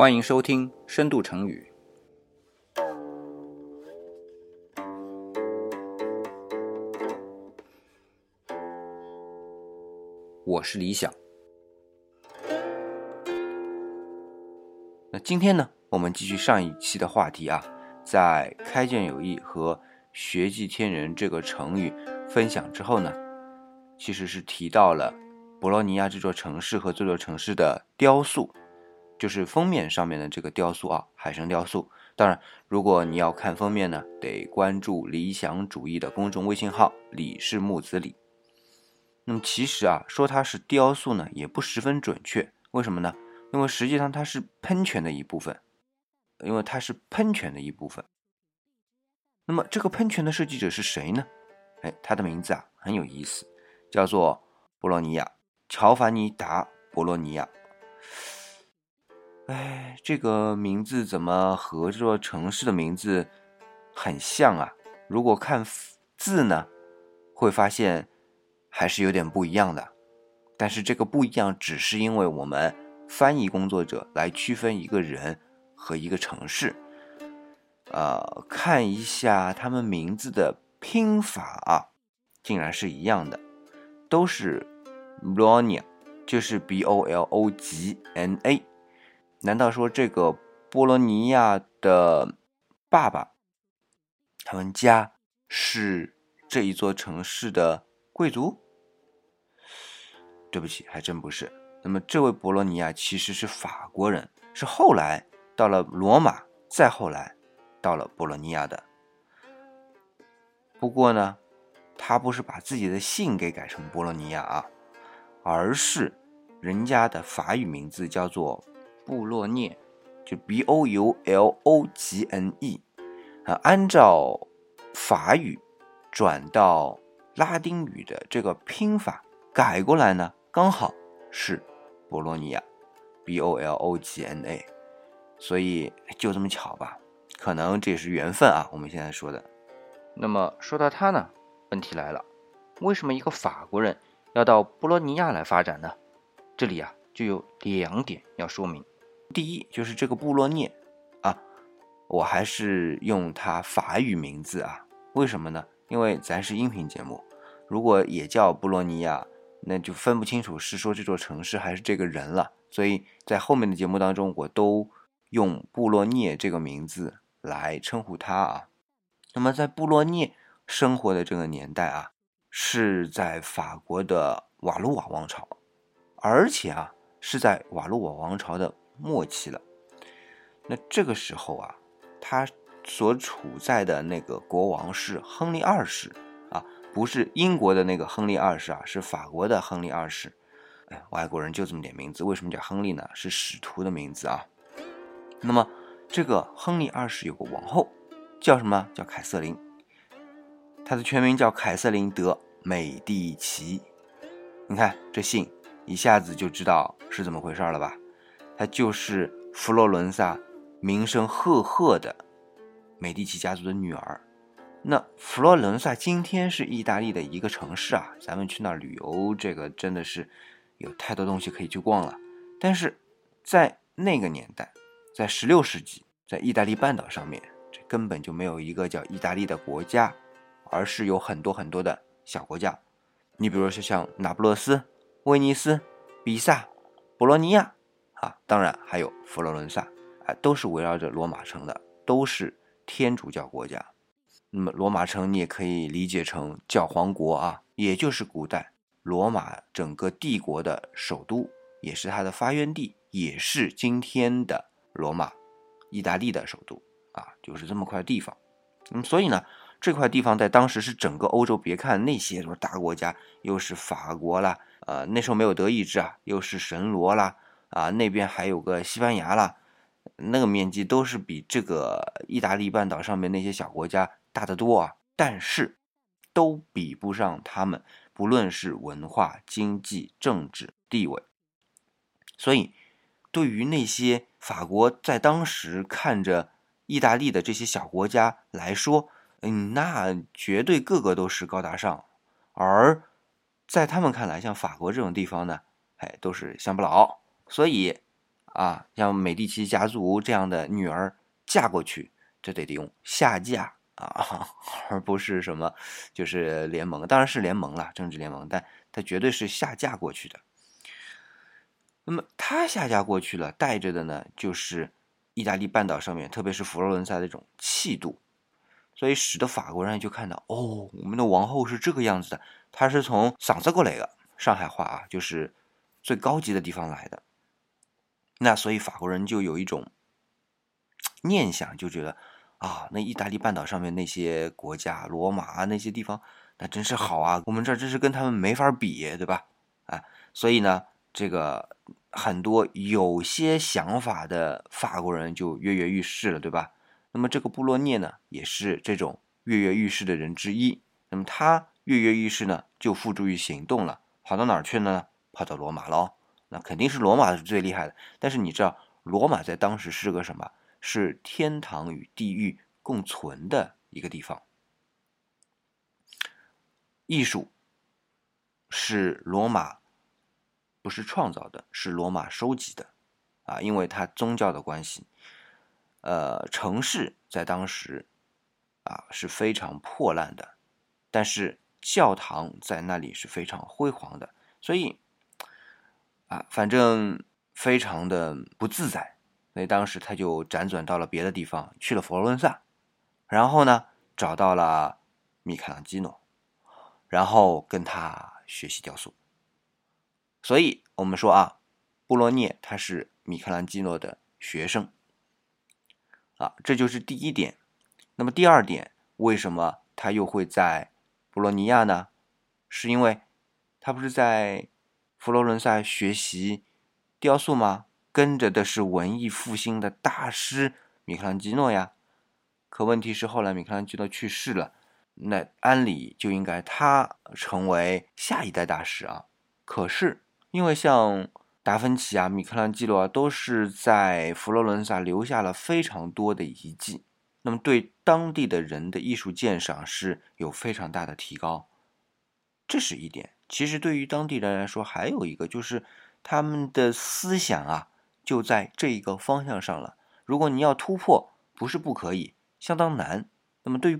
欢迎收听《深度成语》。我是李想。那今天呢，我们继续上一期的话题啊，在“开卷有益”和“学技天人”这个成语分享之后呢，其实是提到了博洛尼亚这座城市和这座城市的雕塑。就是封面上面的这个雕塑啊，海神雕塑。当然，如果你要看封面呢，得关注理想主义的公众微信号“李氏木子李”。那么其实啊，说它是雕塑呢，也不十分准确。为什么呢？因为实际上它是喷泉的一部分，因为它是喷泉的一部分。那么这个喷泉的设计者是谁呢？哎，他的名字啊很有意思，叫做博洛尼亚·乔凡尼达·博洛尼亚。哎，这个名字怎么和这座城市的名字很像啊？如果看字呢，会发现还是有点不一样的。但是这个不一样，只是因为我们翻译工作者来区分一个人和一个城市。呃，看一下他们名字的拼法啊，竟然是一样的，都是 Bologna，就是 B O L O G N A。难道说这个波罗尼亚的爸爸，他们家是这一座城市的贵族？对不起，还真不是。那么这位博罗尼亚其实是法国人，是后来到了罗马，再后来到了波罗尼亚的。不过呢，他不是把自己的姓给改成波罗尼亚啊，而是人家的法语名字叫做。布洛涅，就 B O U L O G N E，啊，按照法语转到拉丁语的这个拼法改过来呢，刚好是博洛尼亚，B O L O G N A，所以就这么巧吧，可能这也是缘分啊。我们现在说的，那么说到他呢，问题来了，为什么一个法国人要到波罗尼亚来发展呢？这里啊，就有两点要说明。第一就是这个布洛涅啊，我还是用它法语名字啊。为什么呢？因为咱是音频节目，如果也叫布洛尼亚，那就分不清楚是说这座城市还是这个人了。所以在后面的节目当中，我都用布洛涅这个名字来称呼他啊。那么在布洛涅生活的这个年代啊，是在法国的瓦卢瓦王朝，而且啊是在瓦卢瓦王朝的。末期了，那这个时候啊，他所处在的那个国王是亨利二世啊，不是英国的那个亨利二世啊，是法国的亨利二世。哎，外国人就这么点名字，为什么叫亨利呢？是使徒的名字啊。那么这个亨利二世有个王后，叫什么？叫凯瑟琳。她的全名叫凯瑟琳德美第奇。你看这姓，一下子就知道是怎么回事了吧？她就是佛罗伦萨名声赫赫的美第奇家族的女儿。那佛罗伦萨今天是意大利的一个城市啊，咱们去那儿旅游，这个真的是有太多东西可以去逛了。但是在那个年代，在十六世纪，在意大利半岛上面，这根本就没有一个叫意大利的国家，而是有很多很多的小国家。你比如说像那不勒斯、威尼斯、比萨、博洛尼亚。啊，当然还有佛罗伦萨，啊，都是围绕着罗马城的，都是天主教国家。那么罗马城你也可以理解成教皇国啊，也就是古代罗马整个帝国的首都，也是它的发源地，也是今天的罗马，意大利的首都啊，就是这么块地方。那么所以呢，这块地方在当时是整个欧洲，别看那些什么大国家，又是法国啦，呃，那时候没有德意志啊，又是神罗啦。啊，那边还有个西班牙啦，那个面积都是比这个意大利半岛上面那些小国家大得多啊，但是都比不上他们，不论是文化、经济、政治地位。所以，对于那些法国在当时看着意大利的这些小国家来说，嗯，那绝对个个都是高大上，而在他们看来，像法国这种地方呢，哎，都是乡巴佬。所以，啊，像美第奇家族这样的女儿嫁过去，这得得用下嫁啊，而不是什么就是联盟，当然是联盟了，政治联盟，但它绝对是下嫁过去的。那么他下嫁过去了，带着的呢就是意大利半岛上面，特别是佛罗伦萨的这种气度，所以使得法国人就看到，哦，我们的王后是这个样子的，她是从嗓子过来的，上海话啊，就是最高级的地方来的。那所以法国人就有一种念想，就觉得啊，那意大利半岛上面那些国家，罗马啊那些地方，那真是好啊，我们这真是跟他们没法比，对吧？啊，所以呢，这个很多有些想法的法国人就跃跃欲试了，对吧？那么这个布洛涅呢，也是这种跃跃欲试的人之一。那么他跃跃欲试呢，就付诸于行动了，跑到哪儿去呢？跑到罗马喽。那肯定是罗马是最厉害的，但是你知道，罗马在当时是个什么？是天堂与地狱共存的一个地方。艺术是罗马不是创造的，是罗马收集的，啊，因为它宗教的关系。呃，城市在当时啊是非常破烂的，但是教堂在那里是非常辉煌的，所以。啊，反正非常的不自在，所以当时他就辗转到了别的地方，去了佛罗伦萨，然后呢，找到了米开朗基诺，然后跟他学习雕塑。所以我们说啊，布罗涅他是米开朗基诺的学生，啊，这就是第一点。那么第二点，为什么他又会在布洛尼亚呢？是因为他不是在。佛罗伦萨学习雕塑吗？跟着的是文艺复兴的大师米开朗基诺呀。可问题是后来米开朗基诺去世了，那按理就应该他成为下一代大师啊。可是因为像达芬奇啊、米开朗基罗啊，都是在佛罗伦萨留下了非常多的遗迹，那么对当地的人的艺术鉴赏是有非常大的提高，这是一点。其实对于当地人来说，还有一个就是他们的思想啊，就在这一个方向上了。如果你要突破，不是不可以，相当难。那么对于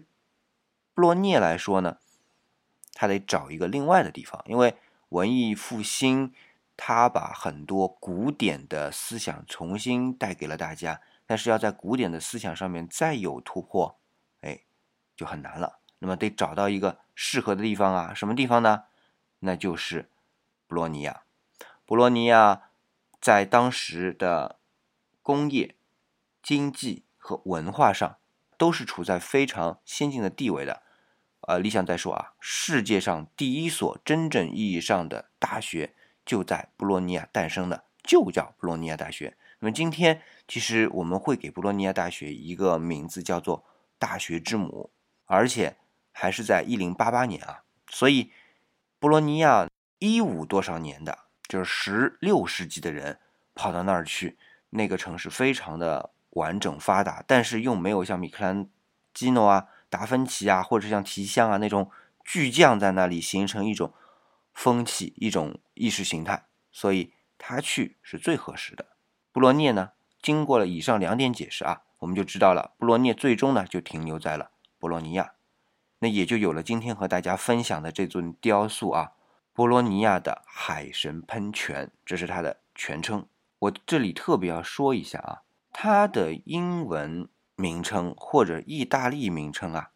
布洛涅来说呢，他得找一个另外的地方，因为文艺复兴，他把很多古典的思想重新带给了大家，但是要在古典的思想上面再有突破，哎，就很难了。那么得找到一个适合的地方啊，什么地方呢？那就是布洛尼亚。布洛尼亚在当时的工业、经济和文化上都是处在非常先进的地位的。呃，理想再说啊，世界上第一所真正意义上的大学就在布洛尼亚诞生的，就叫布洛尼亚大学。那么今天其实我们会给布洛尼亚大学一个名字，叫做“大学之母”，而且还是在一零八八年啊，所以。布洛尼亚一五多少年的，就是十六世纪的人跑到那儿去，那个城市非常的完整发达，但是又没有像米开朗基诺啊、达芬奇啊，或者像提香啊那种巨匠在那里形成一种风气、一种意识形态，所以他去是最合适的。布罗涅呢，经过了以上两点解释啊，我们就知道了，布罗涅最终呢就停留在了博洛尼亚。那也就有了今天和大家分享的这尊雕塑啊，波罗尼亚的海神喷泉，这是它的全称。我这里特别要说一下啊，它的英文名称或者意大利名称啊，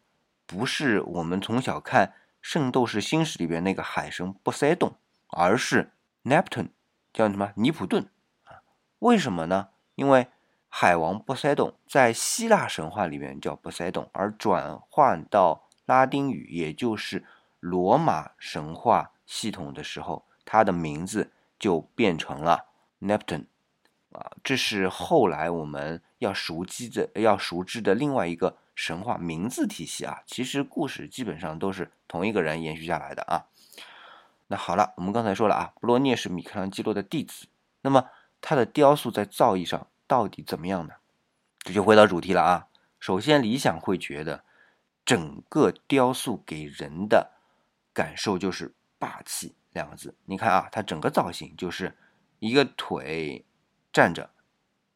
不是我们从小看《圣斗士星矢》里边那个海神波塞冬，而是 Neptune，叫什么尼普顿啊？为什么呢？因为海王波塞冬在希腊神话里面叫波塞冬，而转换到拉丁语，也就是罗马神话系统的时候，它的名字就变成了 Neptune，啊，这是后来我们要熟知的、要熟知的另外一个神话名字体系啊。其实故事基本上都是同一个人延续下来的啊。那好了，我们刚才说了啊，布洛涅是米开朗基罗的弟子，那么他的雕塑在造诣上到底怎么样呢？这就回到主题了啊。首先，理想会觉得。整个雕塑给人的感受就是霸气两个字。你看啊，它整个造型就是一个腿站着，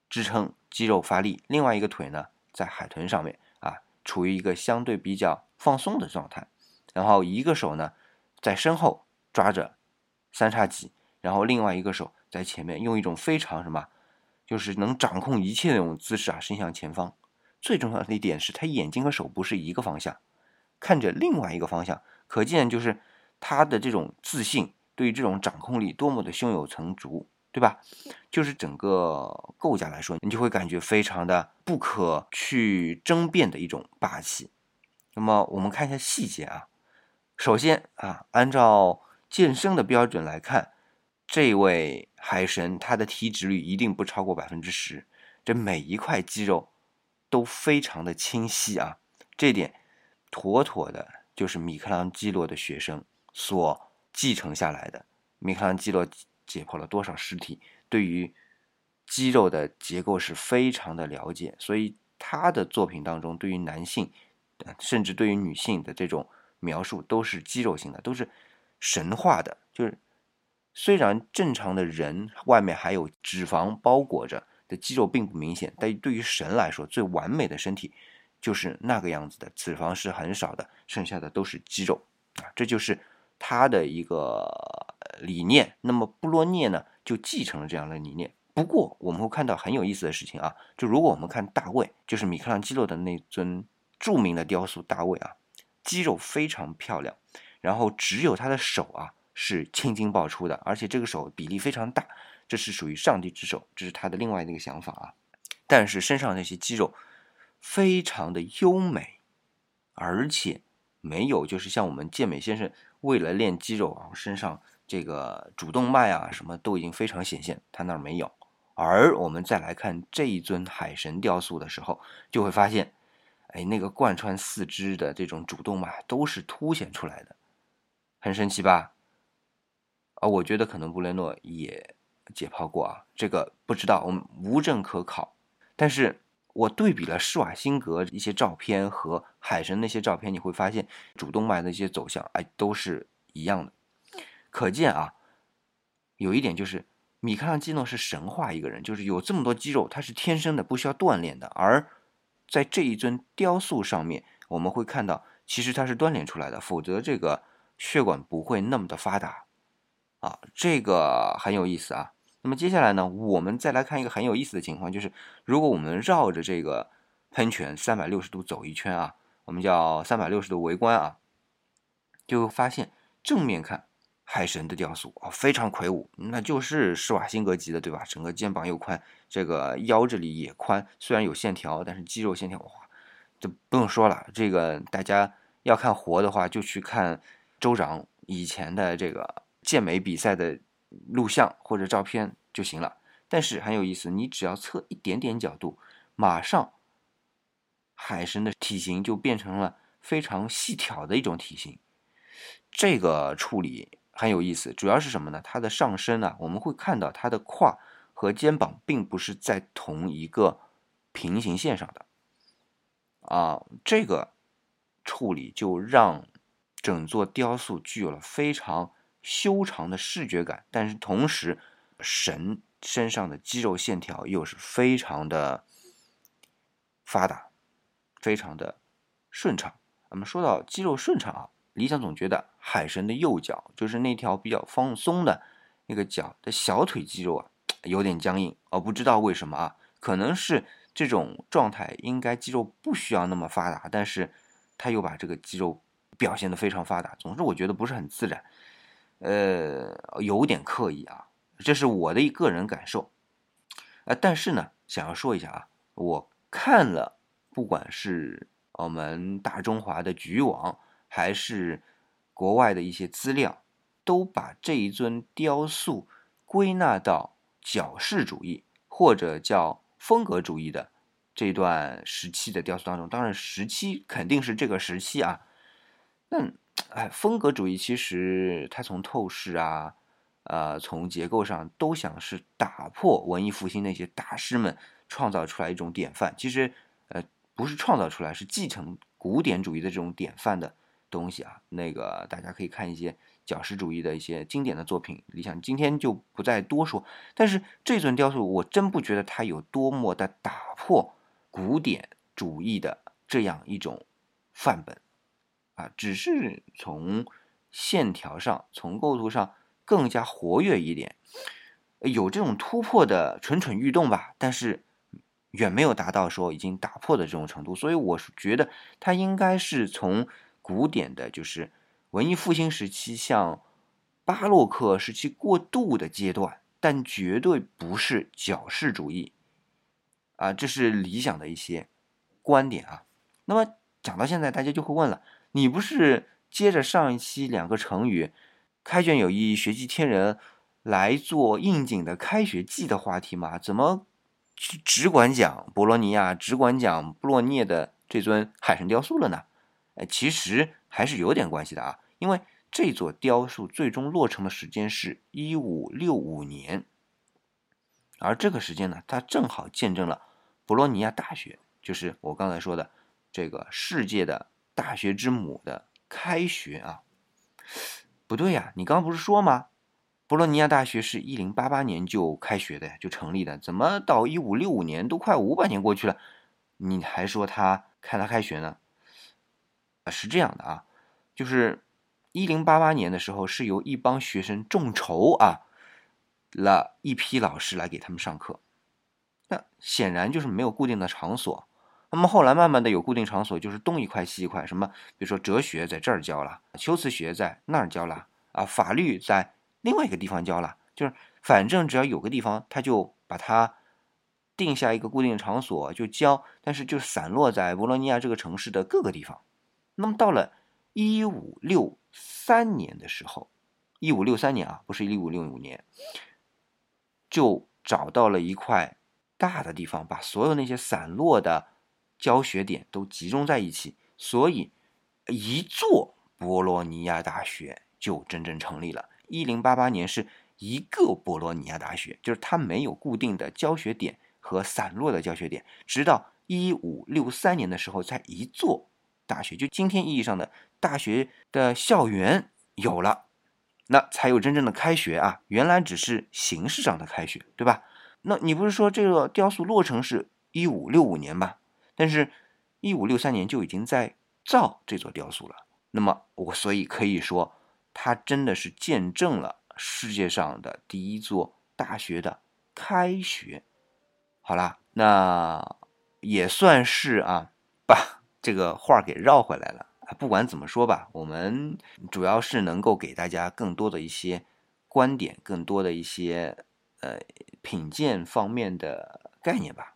支撑肌肉发力，另外一个腿呢在海豚上面啊，处于一个相对比较放松的状态，然后一个手呢在身后抓着三叉戟，然后另外一个手在前面，用一种非常什么，就是能掌控一切那种姿势啊，伸向前方。最重要的一点是他眼睛和手不是一个方向，看着另外一个方向，可见就是他的这种自信，对于这种掌控力多么的胸有成竹。对吧？就是整个构架来说，你就会感觉非常的不可去争辩的一种霸气。那么我们看一下细节啊。首先啊，按照健身的标准来看，这位海神他的体脂率一定不超过百分之十，这每一块肌肉都非常的清晰啊。这点妥妥的就是米开朗基罗的学生所继承下来的。米开朗基罗。解剖了多少尸体？对于肌肉的结构是非常的了解，所以他的作品当中，对于男性，甚至对于女性的这种描述，都是肌肉型的，都是神话的。就是虽然正常的人外面还有脂肪包裹着的肌肉并不明显，但对于神来说，最完美的身体就是那个样子的，脂肪是很少的，剩下的都是肌肉啊，这就是他的一个。理念，那么布洛涅呢就继承了这样的理念。不过我们会看到很有意思的事情啊，就如果我们看大卫，就是米开朗基罗的那尊著名的雕塑大卫啊，肌肉非常漂亮，然后只有他的手啊是青筋爆出的，而且这个手比例非常大，这是属于上帝之手，这是他的另外一个想法啊。但是身上那些肌肉非常的优美，而且没有就是像我们健美先生为了练肌肉啊身上。这个主动脉啊，什么都已经非常显现，他那儿没有。而我们再来看这一尊海神雕塑的时候，就会发现，哎，那个贯穿四肢的这种主动脉都是凸显出来的，很神奇吧？啊，我觉得可能布雷诺也解剖过啊，这个不知道，我们无证可考。但是我对比了施瓦辛格一些照片和海神那些照片，你会发现主动脉的一些走向，哎，都是一样的。可见啊，有一点就是米开朗基罗是神话一个人，就是有这么多肌肉，他是天生的，不需要锻炼的。而在这一尊雕塑上面，我们会看到，其实他是锻炼出来的，否则这个血管不会那么的发达啊。这个很有意思啊。那么接下来呢，我们再来看一个很有意思的情况，就是如果我们绕着这个喷泉三百六十度走一圈啊，我们叫三百六十度围观啊，就会发现正面看。海神的雕塑啊，非常魁梧，那就是施瓦辛格级的，对吧？整个肩膀又宽，这个腰这里也宽，虽然有线条，但是肌肉线条哇，就不用说了。这个大家要看活的话，就去看州长以前的这个健美比赛的录像或者照片就行了。但是很有意思，你只要侧一点点角度，马上海神的体型就变成了非常细挑的一种体型，这个处理。很有意思，主要是什么呢？它的上身啊，我们会看到它的胯和肩膀并不是在同一个平行线上的啊，这个处理就让整座雕塑具有了非常修长的视觉感，但是同时神身上的肌肉线条又是非常的发达，非常的顺畅。我们说到肌肉顺畅啊。理想总觉得海神的右脚就是那条比较放松的那个脚的小腿肌肉啊，有点僵硬，而不知道为什么啊，可能是这种状态应该肌肉不需要那么发达，但是他又把这个肌肉表现的非常发达，总之我觉得不是很自然，呃，有点刻意啊，这是我的一个人感受，啊，但是呢，想要说一下啊，我看了不管是我们大中华的局域网。还是国外的一些资料，都把这一尊雕塑归纳到矫饰主义或者叫风格主义的这段时期的雕塑当中。当然，时期肯定是这个时期啊。那哎，风格主义其实它从透视啊，呃，从结构上都想是打破文艺复兴那些大师们创造出来一种典范。其实，呃，不是创造出来，是继承古典主义的这种典范的。东西啊，那个大家可以看一些矫饰主义的一些经典的作品，理想今天就不再多说。但是这尊雕塑，我真不觉得它有多么的打破古典主义的这样一种范本啊，只是从线条上、从构图上更加活跃一点，有这种突破的蠢蠢欲动吧。但是。远没有达到说已经打破的这种程度，所以我是觉得它应该是从古典的，就是文艺复兴时期向巴洛克时期过渡的阶段，但绝对不是矫饰主义啊，这是理想的一些观点啊。那么讲到现在，大家就会问了，你不是接着上一期两个成语“开卷有益，学技天人”来做应景的开学季的话题吗？怎么？只管讲博罗尼亚，只管讲布洛涅的这尊海神雕塑了呢？哎，其实还是有点关系的啊，因为这座雕塑最终落成的时间是一五六五年，而这个时间呢，它正好见证了博洛尼亚大学，就是我刚才说的这个世界的大学之母的开学啊。不对呀，你刚刚不是说吗？博洛尼亚大学是一零八八年就开学的，就成立的。怎么到一五六五年都快五百年过去了，你还说他开他开学呢？啊，是这样的啊，就是一零八八年的时候，是由一帮学生众筹啊，了一批老师来给他们上课。那显然就是没有固定的场所。那么后来慢慢的有固定场所，就是东一块西一块，什么比如说哲学在这儿教了，修辞学在那儿教了，啊，法律在。另外一个地方教了，就是反正只要有个地方，他就把它定下一个固定场所就教，但是就散落在博洛尼亚这个城市的各个地方。那么到了一五六三年的时候，一五六三年啊，不是一五六五年，就找到了一块大的地方，把所有那些散落的教学点都集中在一起，所以一座博洛尼亚大学就真正成立了。一零八八年是一个博洛尼亚大学，就是它没有固定的教学点和散落的教学点，直到一五六三年的时候，才一座大学，就今天意义上的大学的校园有了，那才有真正的开学啊！原来只是形式上的开学，对吧？那你不是说这个雕塑落成是一五六五年吗？但是，一五六三年就已经在造这座雕塑了。那么我所以可以说。它真的是见证了世界上的第一座大学的开学。好啦，那也算是啊，把这个话给绕回来了。不管怎么说吧，我们主要是能够给大家更多的一些观点，更多的一些呃品鉴方面的概念吧。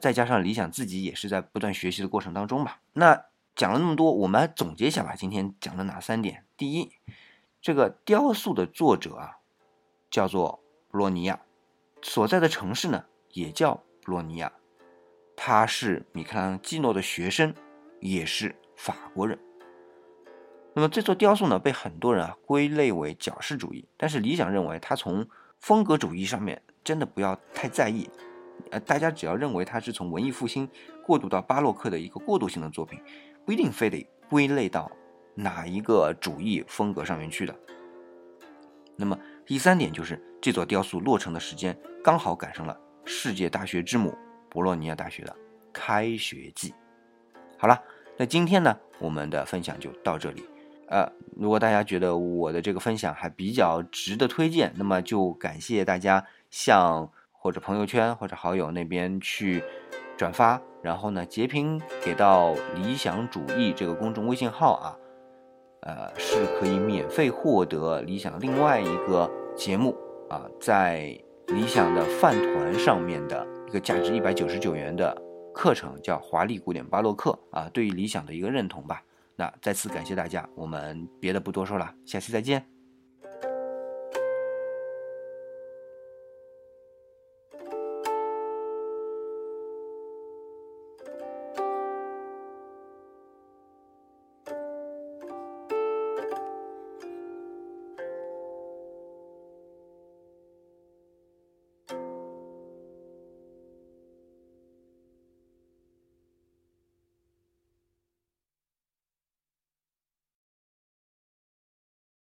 再加上理想自己也是在不断学习的过程当中吧。那。讲了那么多，我们来总结一下吧。今天讲了哪三点？第一，这个雕塑的作者啊，叫做布洛尼亚，所在的城市呢也叫布洛尼亚，他是米开朗基诺的学生，也是法国人。那么这座雕塑呢，被很多人啊归类为矫饰主义，但是理想认为，他从风格主义上面真的不要太在意，呃，大家只要认为它是从文艺复兴过渡到巴洛克的一个过渡性的作品。不一定非得归类到哪一个主义风格上面去的。那么第三点就是这座雕塑落成的时间刚好赶上了世界大学之母博洛尼亚大学的开学季。好了，那今天呢，我们的分享就到这里。呃，如果大家觉得我的这个分享还比较值得推荐，那么就感谢大家向或者朋友圈或者好友那边去转发。然后呢，截屏给到理想主义这个公众微信号啊，呃，是可以免费获得理想另外一个节目啊，在理想的饭团上面的一个价值一百九十九元的课程，叫《华丽古典巴洛克》啊，对于理想的一个认同吧。那再次感谢大家，我们别的不多说了，下期再见。